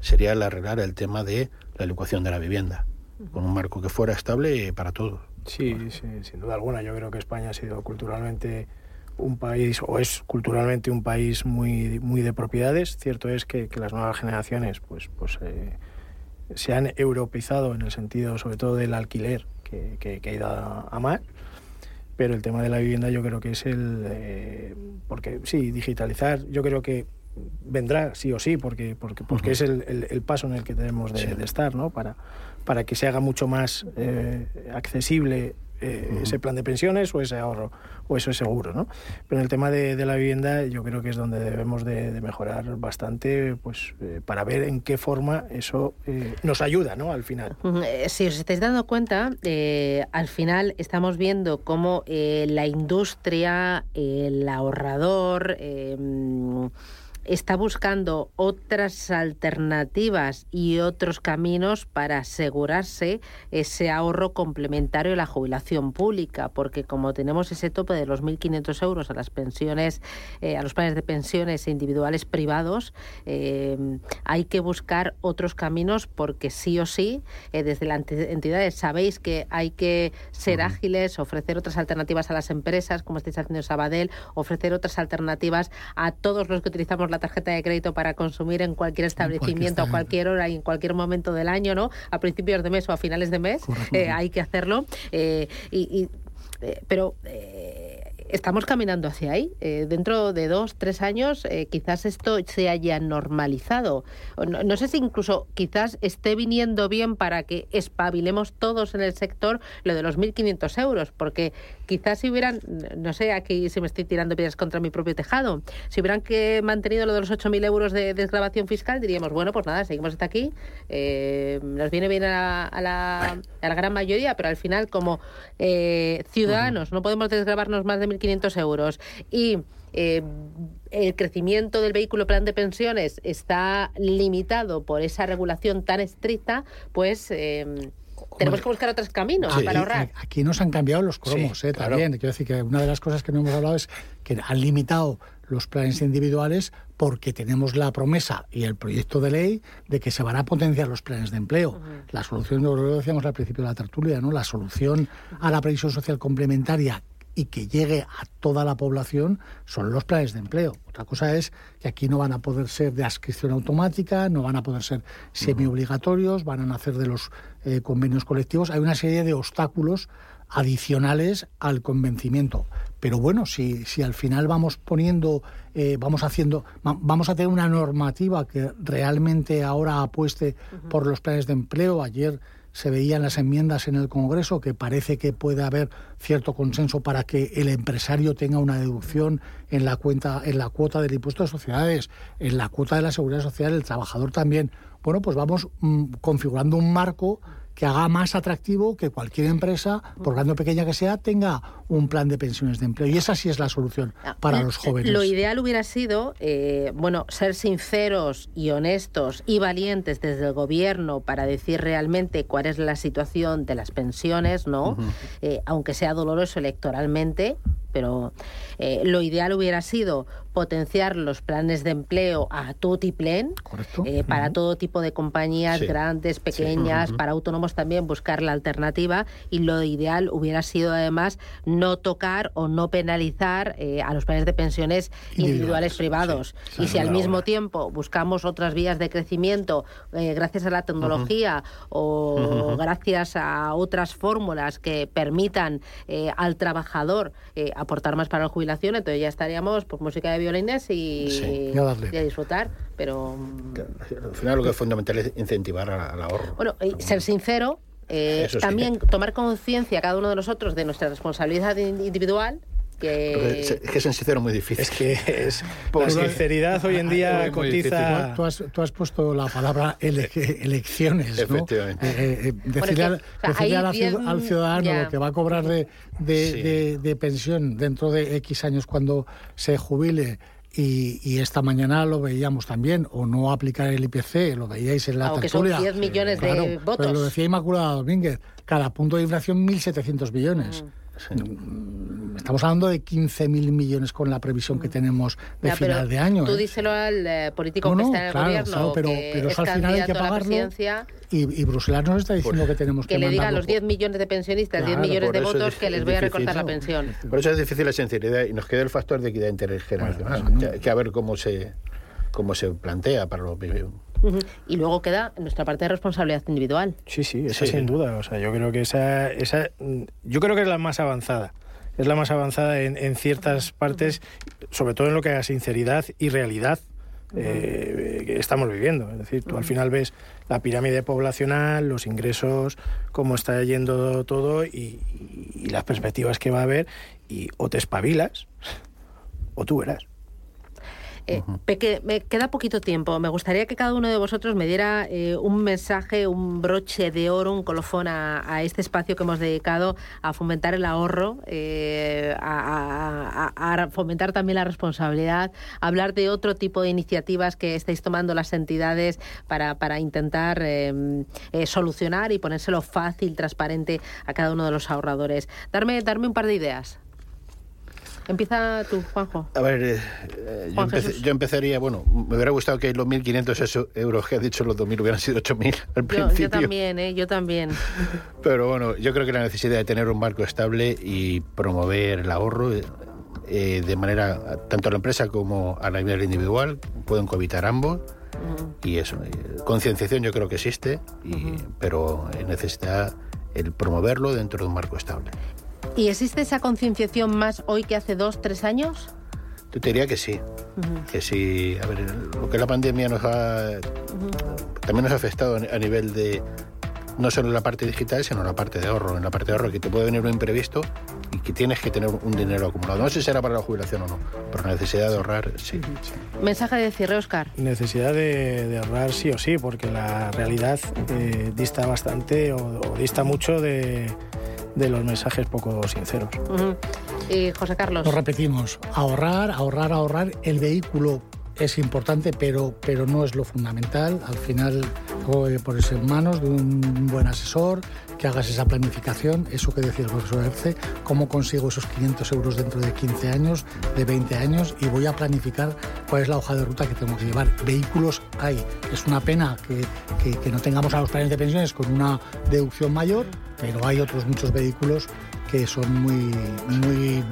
[SPEAKER 4] sería el arreglar el tema de la educación de la vivienda, con un marco que fuera estable para todos.
[SPEAKER 5] Sí, sí, sin duda alguna. Yo creo que España ha sido culturalmente un país, o es culturalmente un país muy, muy de propiedades. Cierto es que, las nuevas generaciones pues, pues, eh, se han europeizado en el sentido sobre todo del alquiler, que, que, ha ido a, más. Pero el tema de la vivienda yo creo que es el... Eh, porque sí, digitalizar yo creo que vendrá sí o sí, porque, porque, porque es el, el, paso en el que tenemos de, de estar, ¿no? Para, para que se haga mucho más eh, accesible eh, ese plan de pensiones o ese ahorro o ese seguro, ¿no? Pero en el tema de, la vivienda yo creo que es donde debemos de, mejorar bastante, pues eh, para ver en qué forma eso nos ayuda, ¿no? Al final.
[SPEAKER 2] Si os estáis dando cuenta, al final estamos viendo cómo la industria, el ahorrador, está buscando otras alternativas y otros caminos para asegurarse ese ahorro complementario a la jubilación pública, porque como tenemos ese tope de los 1.500 euros a las pensiones, eh, a los planes de pensiones individuales privados, eh, hay que buscar otros caminos porque sí o sí, eh, desde las entidades sabéis que hay que ser ágiles, ofrecer otras alternativas a las empresas, como estáis haciendo Sabadell, ofrecer otras alternativas a todos los que utilizamos la tarjeta de crédito para consumir en cualquier establecimiento a cualquier hora y en cualquier momento del año, ¿no? A principios de mes o a finales de mes, eh, hay que hacerlo. Eh, y, eh, pero estamos caminando hacia ahí. Eh, dentro de dos, tres años, eh, quizás esto se haya normalizado. No, sé si incluso quizás esté viniendo bien para que espabilemos todos en el sector lo de los 1.500 euros, porque quizás si hubieran, no sé, aquí si me estoy tirando piedras contra mi propio tejado, si hubieran que mantenido lo de los 8.000 euros de desgrabación fiscal, diríamos, bueno, pues nada, seguimos hasta aquí, eh, nos viene bien a la, a, la, gran mayoría, pero al final como ciudadanos no podemos desgrabarnos más de 1.500 500 euros y eh, el crecimiento del vehículo plan de pensiones está limitado por esa regulación tan estricta, pues... Eh, tenemos que buscar otros caminos para ahorrar.
[SPEAKER 3] Aquí nos han cambiado los cromos, eh, también. Quiero decir que una de las cosas que no hemos hablado es que han limitado los planes individuales porque tenemos la promesa y el proyecto de ley de que se van a potenciar los planes de empleo. La solución, lo decíamos al principio de la tertulia, ¿no? La solución a la previsión social complementaria y que llegue a toda la población son los planes de empleo. Otra cosa es que aquí no van a poder ser de adscripción automática, no van a poder ser semi-obligatorios, van a nacer de los eh, convenios colectivos. Hay una serie de obstáculos adicionales al convencimiento. Pero bueno, si, si al final vamos poniendo, eh, vamos haciendo, vamos a tener una normativa que realmente ahora apueste por los planes de empleo. Ayer se veían las enmiendas en el Congreso que parece que puede haber cierto consenso para que el empresario tenga una deducción en la cuenta en la cuota del impuesto de sociedades, en la cuota de la seguridad social, el trabajador también. Bueno, pues vamos mm, configurando un marco que haga más atractivo que cualquier empresa, por grande o pequeña que sea, tenga un plan de pensiones de empleo. Y esa sí es la solución ah, para los jóvenes.
[SPEAKER 2] Lo ideal hubiera sido, eh, bueno, ser sinceros y honestos y valientes desde el gobierno para decir realmente cuál es la situación de las pensiones, ¿no? Eh, aunque sea doloroso electoralmente, pero eh, lo ideal hubiera sido potenciar los planes de empleo a tutiplén eh, para todo tipo de compañías grandes, pequeñas, para autónomos también buscar la alternativa. Y lo ideal hubiera sido además no tocar o no penalizar eh, a los planes de pensiones individuales, privados. y si al mismo tiempo buscamos otras vías de crecimiento gracias a la tecnología o gracias a otras fórmulas que permitan al trabajador aportar más para la jubilación, entonces ya estaríamos por música de violines y, a disfrutar. Pero
[SPEAKER 4] al final lo que es fundamental es incentivar al ahorro.
[SPEAKER 2] Bueno, y ser sincero, eh, también tomar conciencia cada uno de nosotros de nuestra responsabilidad individual que...
[SPEAKER 4] Es que ser sincero muy difícil.
[SPEAKER 5] Es que es, (laughs) por sinceridad hoy en día cotiza...
[SPEAKER 3] Tú has, tú has, puesto la palabra elecciones, ¿no?
[SPEAKER 4] Efectivamente.
[SPEAKER 3] Eh, eh, decirle, al, ciudadano lo que va a cobrar de, de, de, pensión dentro de X años cuando se jubile y, y, esta mañana lo veíamos también, o no aplicar el IPC, lo veíais en la
[SPEAKER 2] Aunque son 10 millones de votos.
[SPEAKER 3] Pero lo decía Inmaculada Domínguez, cada punto de inflación 1.700 millones. Mm. Estamos hablando de 15.000 millones con la previsión que tenemos de final de año.
[SPEAKER 2] Tú ¿eh? díselo al eh, político que está en el gobierno.
[SPEAKER 3] pero, pero eso al final hay que pagarlo. Y, Bruselas nos está diciendo que tenemos que.
[SPEAKER 2] Que le diga a los 10 millones de pensionistas, 10 millones de votos, que les voy a recortar la pensión.
[SPEAKER 4] Por eso es difícil la sinceridad y nos queda el factor de equidad intergeneracional. que, a ver cómo se, cómo se plantea para los
[SPEAKER 2] y luego queda nuestra parte de responsabilidad individual.
[SPEAKER 5] Sí, sí, esa sin duda. O sea, yo creo que esa, esa, yo creo que es la más avanzada. Es la más avanzada en, ciertas partes, sobre todo en lo que a sinceridad y realidad eh, que estamos viviendo. Es decir, tú al final ves la pirámide poblacional, los ingresos, cómo está yendo todo y, y las perspectivas que va a haber y o te espabilas o tú verás.
[SPEAKER 2] Eh, me queda poquito tiempo. Me gustaría que cada uno de vosotros me diera eh, un mensaje, un broche de oro, un colofón a, este espacio que hemos dedicado a fomentar el ahorro, eh, a, fomentar también la responsabilidad, a hablar de otro tipo de iniciativas que estáis tomando las entidades para, para intentar solucionar y ponérselo fácil, transparente a cada uno de los ahorradores. Darme, darme un par de ideas. Empieza tú, Juanjo.
[SPEAKER 4] A ver, eh, eh, yo, empezaría, bueno, me hubiera gustado que los 1.500 euros que ha dicho los 2.000 hubieran sido 8.000 al principio.
[SPEAKER 2] Yo también, ¿eh? Yo también. (laughs)
[SPEAKER 4] Pero bueno, yo creo que la necesidad de tener un marco estable y promover el ahorro eh, de manera, tanto a la empresa como a la nivel individual, pueden cohabitar ambos. Y eso, concienciación yo creo que existe, y, pero necesita el promoverlo dentro de un marco estable.
[SPEAKER 2] ¿Y existe esa concienciación más hoy que hace dos, tres años?
[SPEAKER 4] Yo te diría que sí. Que sí. A ver, lo que la pandemia nos ha. También nos ha afectado a nivel de. No solo en la parte digital, sino en la parte de ahorro. En la parte de ahorro, que te puede venir un imprevisto y que tienes que tener un dinero acumulado. No sé si será para la jubilación o no, pero la necesidad de ahorrar, sí.
[SPEAKER 2] Mensaje de cierre, Oscar.
[SPEAKER 5] Necesidad de, ahorrar sí o sí, porque la realidad eh, dista bastante o dista mucho de de los mensajes poco sinceros.
[SPEAKER 2] Y José Carlos.
[SPEAKER 3] Lo repetimos, ahorrar, ahorrar, ahorrar. El vehículo es importante, pero, pero no es lo fundamental. Al final, por eso en manos de un buen asesor, que hagas esa planificación, eso que decía el profesor Erce, cómo consigo esos 500 euros dentro de 15 años, de 20 años, y voy a planificar cuál es la hoja de ruta que tengo que llevar. Vehículos hay. Es una pena que, que, que no tengamos a los planes de pensiones con una deducción mayor, pero hay otros muchos vehículos que son muy, muy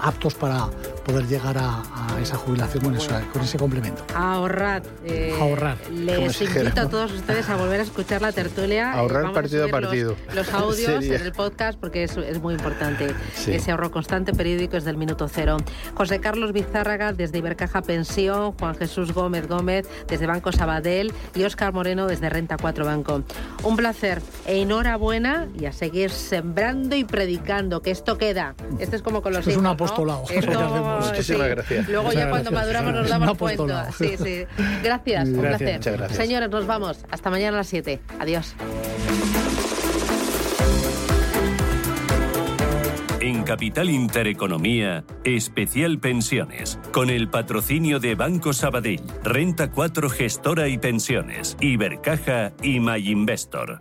[SPEAKER 3] aptos para poder llegar a, esa jubilación con, eso, con ese complemento.
[SPEAKER 2] Ahorrar.
[SPEAKER 3] Eh, ahorrar.
[SPEAKER 2] Les invito a todos ustedes a volver a escuchar la tertulia.
[SPEAKER 4] Ahorrar partido a partido.
[SPEAKER 2] Los, (laughs) audios en el podcast porque es, es muy importante. Ese ahorro constante periódico es del minuto cero. José Carlos Bizárraga desde Ibercaja Pensión, Juan Jesús Gómez Gómez desde Banco Sabadell y Óscar Moreno desde Renta 4 Banco. Un placer e enhorabuena y a seguir sembrando y predicando que esto queda. Esto es como con los
[SPEAKER 3] Es un apostolado.
[SPEAKER 4] Muchísimas gracias.
[SPEAKER 2] Luego ya cuando maduramos nos damos cuenta. Sí, sí. Gracias, un placer. Señores, nos vamos. Hasta mañana a las 7. Adiós.
[SPEAKER 1] En Capital Intereconomía, especial pensiones, con el patrocinio de Banco Sabadell, Renta 4 Gestora y Pensiones, Ibercaja y MyInvestor.